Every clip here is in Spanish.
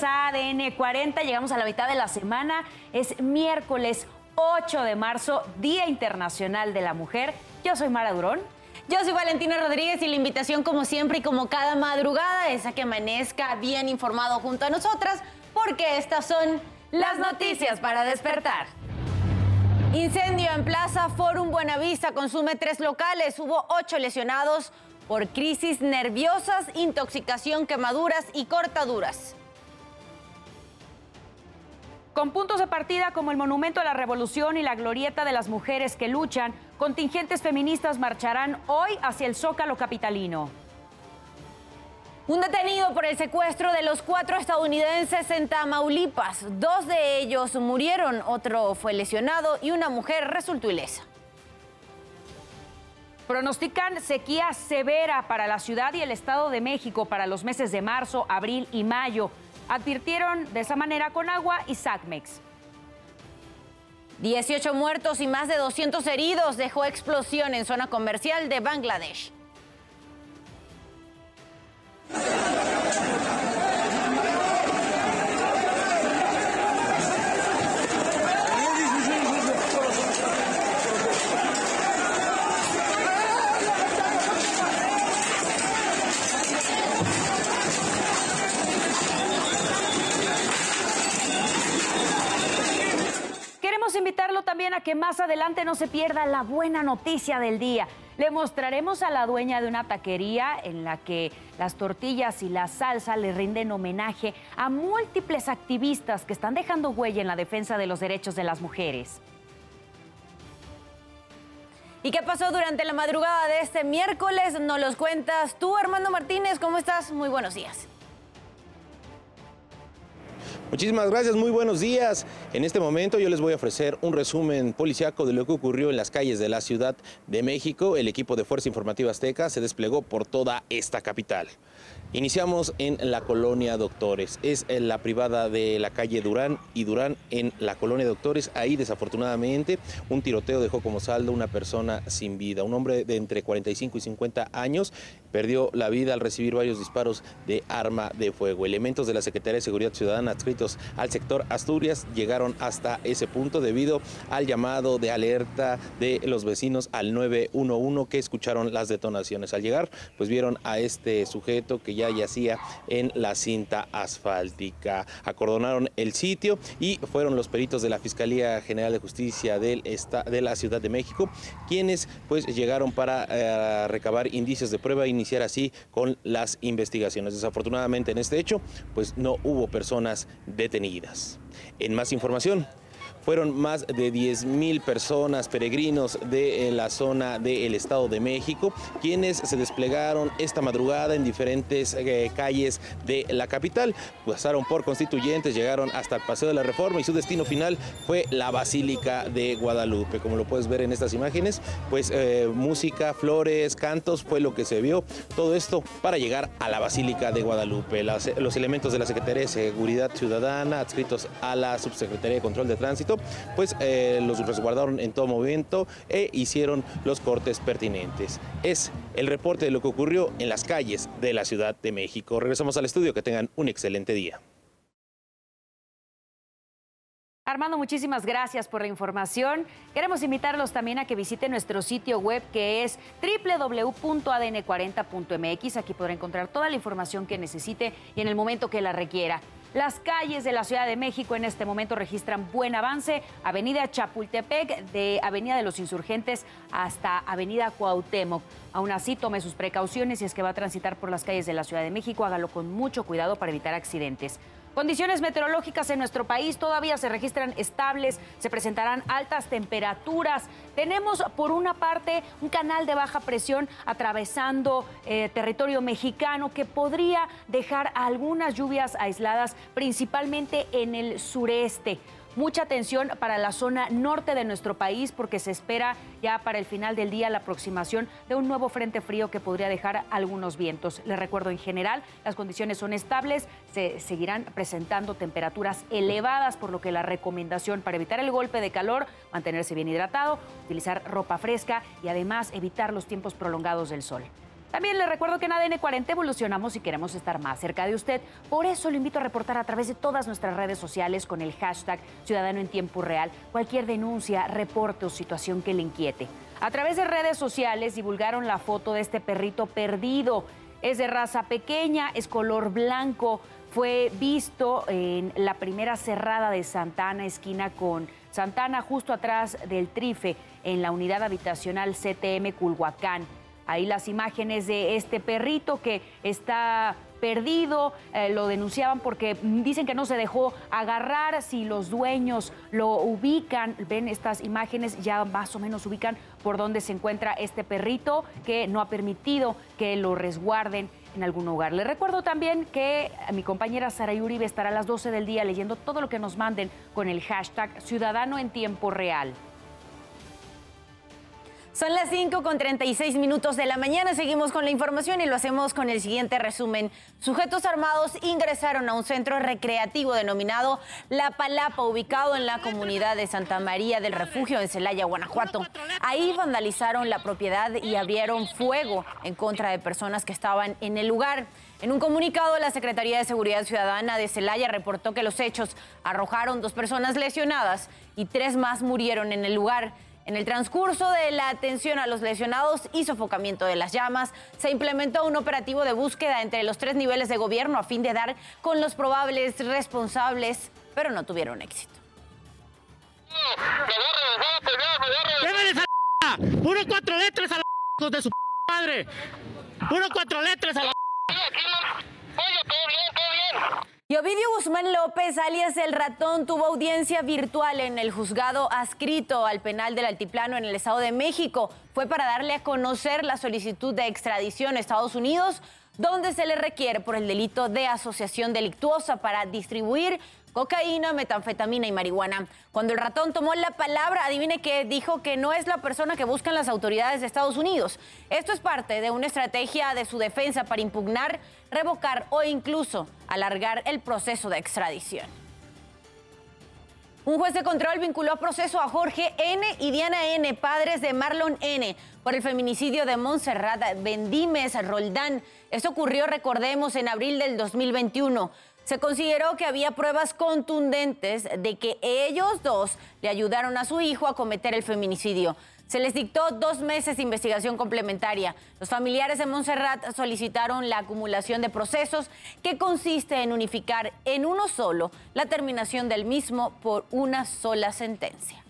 A ADN 40. Llegamos a la mitad de la semana. Es miércoles 8 de marzo, Día Internacional de la Mujer. Yo soy Mara Durón. Yo soy Valentina Rodríguez y la invitación, como siempre y como cada madrugada, es a que amanezca bien informado junto a nosotras, porque estas son las noticias para despertar. Incendio en Plaza Forum Buenavista consume tres locales. Hubo ocho lesionados por crisis nerviosas, intoxicación, quemaduras y cortaduras. Con puntos de partida como el Monumento a la Revolución y la Glorieta de las Mujeres que luchan, contingentes feministas marcharán hoy hacia el Zócalo capitalino. Un detenido por el secuestro de los cuatro estadounidenses en Tamaulipas. Dos de ellos murieron, otro fue lesionado y una mujer resultó ilesa. Pronostican sequía severa para la ciudad y el Estado de México para los meses de marzo, abril y mayo. Advirtieron de esa manera con agua y SACMEX. 18 muertos y más de 200 heridos dejó explosión en zona comercial de Bangladesh. Que más adelante no se pierda la buena noticia del día. Le mostraremos a la dueña de una taquería en la que las tortillas y la salsa le rinden homenaje a múltiples activistas que están dejando huella en la defensa de los derechos de las mujeres. ¿Y qué pasó durante la madrugada de este miércoles? Nos los cuentas tú, Armando Martínez. ¿Cómo estás? Muy buenos días. Muchísimas gracias, muy buenos días. En este momento yo les voy a ofrecer un resumen policiaco de lo que ocurrió en las calles de la Ciudad de México. El equipo de Fuerza Informativa Azteca se desplegó por toda esta capital. Iniciamos en la colonia Doctores. Es en la privada de la calle Durán y Durán en la colonia Doctores. Ahí desafortunadamente un tiroteo dejó como saldo una persona sin vida. Un hombre de entre 45 y 50 años perdió la vida al recibir varios disparos de arma de fuego. Elementos de la Secretaría de Seguridad Ciudadana adscritos al sector Asturias llegaron hasta ese punto debido al llamado de alerta de los vecinos al 911 que escucharon las detonaciones. Al llegar, pues vieron a este sujeto que ya yacía en la cinta asfáltica. Acordonaron el sitio y fueron los peritos de la Fiscalía General de Justicia del esta, de la Ciudad de México quienes pues llegaron para eh, recabar indicios de prueba e iniciar así con las investigaciones. Desafortunadamente en este hecho pues no hubo personas detenidas. En más información, fueron más de 10 mil personas, peregrinos de la zona del Estado de México, quienes se desplegaron esta madrugada en diferentes eh, calles de la capital. Pasaron por constituyentes, llegaron hasta el Paseo de la Reforma y su destino final fue la Basílica de Guadalupe. Como lo puedes ver en estas imágenes, pues eh, música, flores, cantos fue lo que se vio. Todo esto para llegar a la Basílica de Guadalupe. Los elementos de la Secretaría de Seguridad Ciudadana adscritos a la Subsecretaría de Control de Tránsito pues eh, los resguardaron en todo momento e hicieron los cortes pertinentes. Es el reporte de lo que ocurrió en las calles de la Ciudad de México. Regresamos al estudio, que tengan un excelente día. Armando, muchísimas gracias por la información. Queremos invitarlos también a que visiten nuestro sitio web que es www.adn40.mx. Aquí podrá encontrar toda la información que necesite y en el momento que la requiera. Las calles de la Ciudad de México en este momento registran buen avance. Avenida Chapultepec, de Avenida de los Insurgentes hasta Avenida Cuauhtémoc. Aún así, tome sus precauciones si es que va a transitar por las calles de la Ciudad de México. Hágalo con mucho cuidado para evitar accidentes. Condiciones meteorológicas en nuestro país todavía se registran estables, se presentarán altas temperaturas. Tenemos por una parte un canal de baja presión atravesando eh, territorio mexicano que podría dejar algunas lluvias aisladas, principalmente en el sureste. Mucha atención para la zona norte de nuestro país porque se espera ya para el final del día la aproximación de un nuevo frente frío que podría dejar algunos vientos. Les recuerdo, en general, las condiciones son estables, se seguirán presentando temperaturas elevadas, por lo que la recomendación para evitar el golpe de calor, mantenerse bien hidratado, utilizar ropa fresca y además evitar los tiempos prolongados del sol. También le recuerdo que en ADN 40 evolucionamos y queremos estar más cerca de usted. Por eso lo invito a reportar a través de todas nuestras redes sociales con el hashtag Ciudadano en Tiempo Real cualquier denuncia, reporte o situación que le inquiete. A través de redes sociales divulgaron la foto de este perrito perdido. Es de raza pequeña, es color blanco. Fue visto en la primera cerrada de Santana, esquina con Santana, justo atrás del Trife, en la unidad habitacional CTM Culhuacán. Ahí las imágenes de este perrito que está perdido, eh, lo denunciaban porque dicen que no se dejó agarrar, si los dueños lo ubican, ven estas imágenes, ya más o menos ubican por dónde se encuentra este perrito que no ha permitido que lo resguarden en algún lugar. Les recuerdo también que mi compañera Sara Uribe estará a las 12 del día leyendo todo lo que nos manden con el hashtag Ciudadano en Tiempo Real. Son las 5 con 36 minutos de la mañana. Seguimos con la información y lo hacemos con el siguiente resumen. Sujetos armados ingresaron a un centro recreativo denominado La Palapa, ubicado en la comunidad de Santa María del Refugio en Celaya, Guanajuato. Ahí vandalizaron la propiedad y abrieron fuego en contra de personas que estaban en el lugar. En un comunicado, la Secretaría de Seguridad Ciudadana de Celaya reportó que los hechos arrojaron dos personas lesionadas y tres más murieron en el lugar. En el transcurso de la atención a los lesionados y sofocamiento de las llamas, se implementó un operativo de búsqueda entre los tres niveles de gobierno a fin de dar con los probables responsables, pero no tuvieron éxito. ¡Puro cuatro letras a la de su madre! ¡Puro cuatro letras a la y Ovidio Guzmán López, alias El Ratón, tuvo audiencia virtual en el juzgado adscrito al penal del Altiplano en el Estado de México. Fue para darle a conocer la solicitud de extradición a Estados Unidos, donde se le requiere por el delito de asociación delictuosa para distribuir cocaína, metanfetamina y marihuana. Cuando el ratón tomó la palabra, adivine que dijo que no es la persona que buscan las autoridades de Estados Unidos. Esto es parte de una estrategia de su defensa para impugnar, revocar o incluso alargar el proceso de extradición. Un juez de control vinculó a proceso a Jorge N. y Diana N., padres de Marlon N., por el feminicidio de Montserrat Bendimes Roldán. Esto ocurrió, recordemos, en abril del 2021 se consideró que había pruebas contundentes de que ellos dos le ayudaron a su hijo a cometer el feminicidio. Se les dictó dos meses de investigación complementaria. Los familiares de Montserrat solicitaron la acumulación de procesos que consiste en unificar en uno solo la terminación del mismo por una sola sentencia.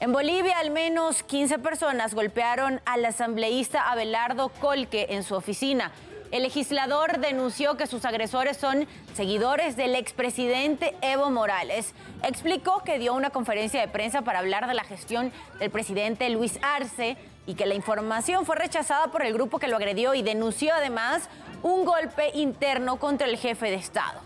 En Bolivia, al menos 15 personas golpearon al asambleísta Abelardo Colque en su oficina. El legislador denunció que sus agresores son seguidores del expresidente Evo Morales. Explicó que dio una conferencia de prensa para hablar de la gestión del presidente Luis Arce y que la información fue rechazada por el grupo que lo agredió y denunció además un golpe interno contra el jefe de Estado.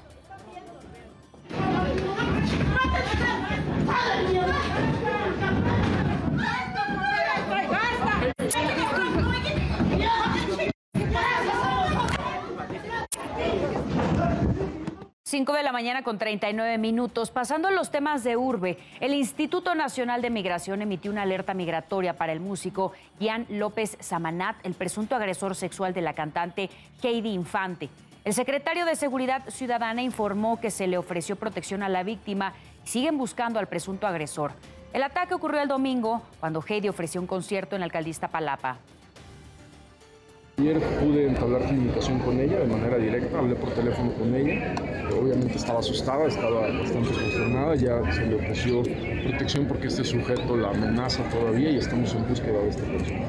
5 de la mañana con 39 minutos. Pasando los temas de urbe, el Instituto Nacional de Migración emitió una alerta migratoria para el músico Ian López Samanat, el presunto agresor sexual de la cantante Heidi Infante. El secretario de Seguridad Ciudadana informó que se le ofreció protección a la víctima y siguen buscando al presunto agresor. El ataque ocurrió el domingo cuando Heidi ofreció un concierto en la alcaldía Palapa. Ayer pude entablar comunicación con ella de manera directa, hablé por teléfono con ella. Obviamente estaba asustada, estaba bastante consternada, ya se le ofreció protección porque este sujeto la amenaza todavía y estamos en búsqueda de esta persona.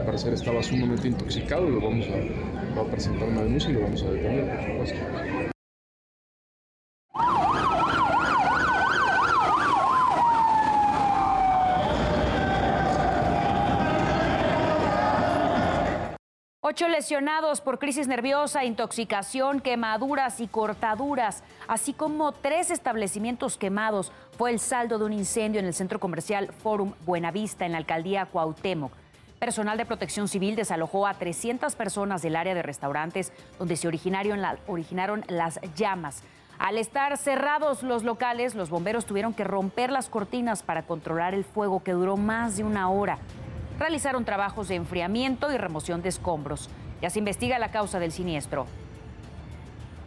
Al parecer estaba sumamente intoxicado lo vamos a, a presentar una denuncia y lo vamos a detener, por supuesto. Ocho lesionados por crisis nerviosa, intoxicación, quemaduras y cortaduras, así como tres establecimientos quemados, fue el saldo de un incendio en el centro comercial Forum Buenavista en la alcaldía Cuauhtémoc. Personal de protección civil desalojó a 300 personas del área de restaurantes donde se originaron, originaron las llamas. Al estar cerrados los locales, los bomberos tuvieron que romper las cortinas para controlar el fuego que duró más de una hora. Realizaron trabajos de enfriamiento y remoción de escombros. Ya se investiga la causa del siniestro.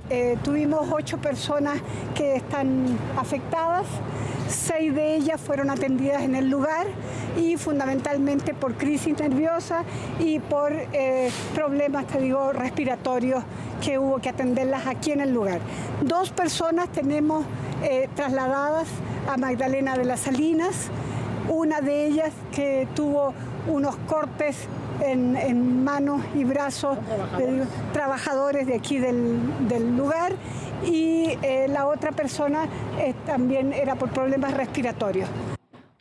Eh, tuvimos ocho personas que están afectadas, seis de ellas fueron atendidas en el lugar y fundamentalmente por crisis nerviosa y por eh, problemas, te digo, respiratorios que hubo que atenderlas aquí en el lugar. Dos personas tenemos eh, trasladadas a Magdalena de las Salinas, una de ellas que tuvo unos cortes en, manos y brazos de trabajadores de aquí del, lugar y eh, la otra persona también era por problemas respiratorios.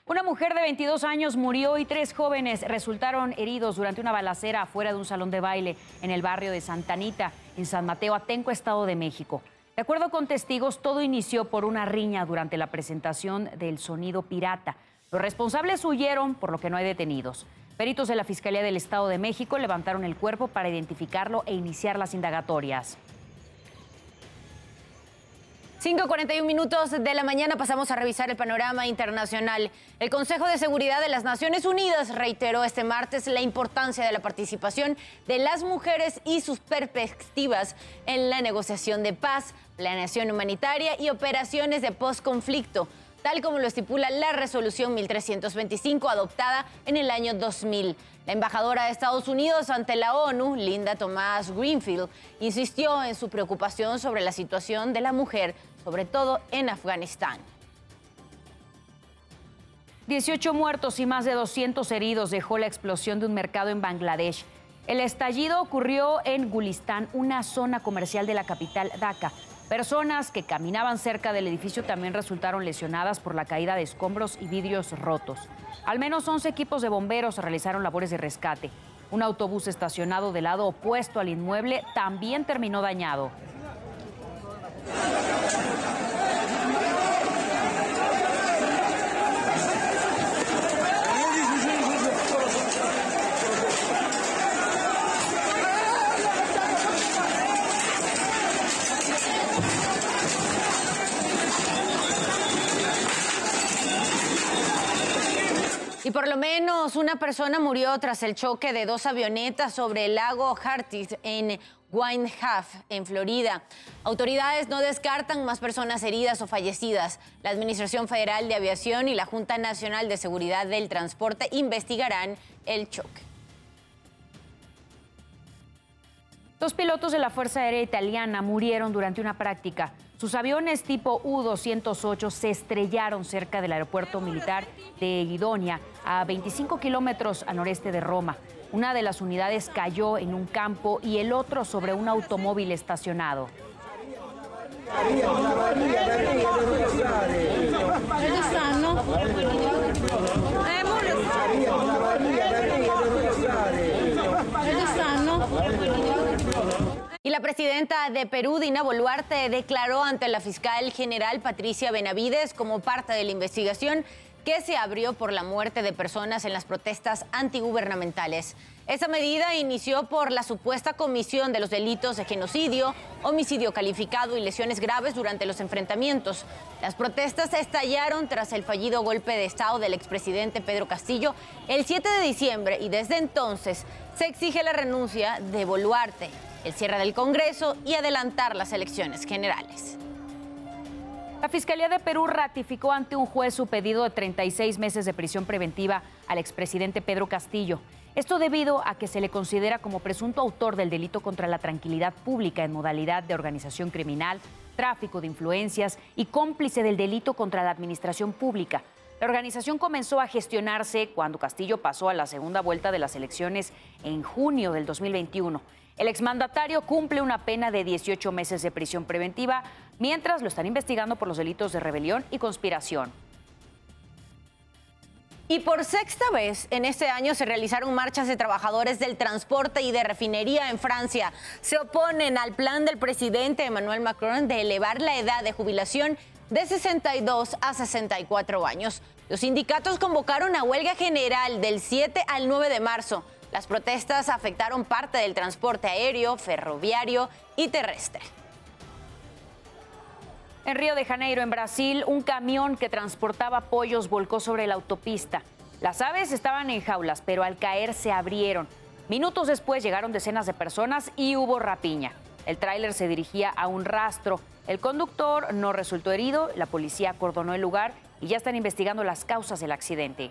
Una mujer de 22 años murió y tres jóvenes resultaron heridos durante una balacera afuera de un salón de baile en el barrio de Santa Anita, en San Mateo, Atenco, Estado de México. De acuerdo con testigos, todo inició por una riña durante la presentación del sonido pirata. Los responsables huyeron, por lo que no hay detenidos. Peritos de la Fiscalía del Estado de México levantaron el cuerpo para identificarlo e iniciar las indagatorias. 5.41 minutos de la mañana pasamos a revisar el panorama internacional. El Consejo de Seguridad de las Naciones Unidas reiteró este martes la importancia de la participación de las mujeres y sus perspectivas en la negociación de paz, planeación humanitaria y operaciones de postconflicto tal como lo estipula la resolución 1325 adoptada en el año 2000. La embajadora de Estados Unidos ante la ONU, Linda Thomas Greenfield, insistió en su preocupación sobre la situación de la mujer, sobre todo en Afganistán. 18 muertos y más de 200 heridos dejó la explosión de un mercado en Bangladesh. El estallido ocurrió en Gulistán, una zona comercial de la capital Dhaka. Personas que caminaban cerca del edificio también resultaron lesionadas por la caída de escombros y vidrios rotos. Al menos 11 equipos de bomberos realizaron labores de rescate. Un autobús estacionado del lado opuesto al inmueble también terminó dañado. Menos una persona murió tras el choque de dos avionetas sobre el lago Hartis en Winehaft, en Florida. Autoridades no descartan más personas heridas o fallecidas. La Administración Federal de Aviación y la Junta Nacional de Seguridad del Transporte investigarán el choque. Dos pilotos de la Fuerza Aérea Italiana murieron durante una práctica. Sus aviones tipo U-208 se estrellaron cerca del aeropuerto militar de Guidonia, a 25 kilómetros al noreste de Roma. Una de las unidades cayó en un campo y el otro sobre un automóvil estacionado. Y la presidenta de Perú, Dina Boluarte, declaró ante la fiscal general Patricia Benavides como parte de la investigación que se abrió por la muerte de personas en las protestas antigubernamentales. Esa medida inició por la supuesta comisión de los delitos de genocidio, homicidio calificado y lesiones graves durante los enfrentamientos. Las protestas estallaron tras el fallido golpe de Estado del expresidente Pedro Castillo el 7 de diciembre y desde entonces se exige la renuncia de Boluarte el cierre del Congreso y adelantar las elecciones generales. La Fiscalía de Perú ratificó ante un juez su pedido de 36 meses de prisión preventiva al expresidente Pedro Castillo. Esto debido a que se le considera como presunto autor del delito contra la tranquilidad pública en modalidad de organización criminal, tráfico de influencias y cómplice del delito contra la administración pública. La organización comenzó a gestionarse cuando Castillo pasó a la segunda vuelta de las elecciones en junio del 2021. El exmandatario cumple una pena de 18 meses de prisión preventiva, mientras lo están investigando por los delitos de rebelión y conspiración. Y por sexta vez en este año se realizaron marchas de trabajadores del transporte y de refinería en Francia. Se oponen al plan del presidente Emmanuel Macron de elevar la edad de jubilación de 62 a 64 años. Los sindicatos convocaron a huelga general del 7 al 9 de marzo. Las protestas afectaron parte del transporte aéreo, ferroviario y terrestre. En Río de Janeiro, en Brasil, un camión que transportaba pollos volcó sobre la autopista. Las aves estaban en jaulas, pero al caer se abrieron. Minutos después llegaron decenas de personas y hubo rapiña. El tráiler se dirigía a un rastro. El conductor no resultó herido, la policía acordonó el lugar y ya están investigando las causas del accidente.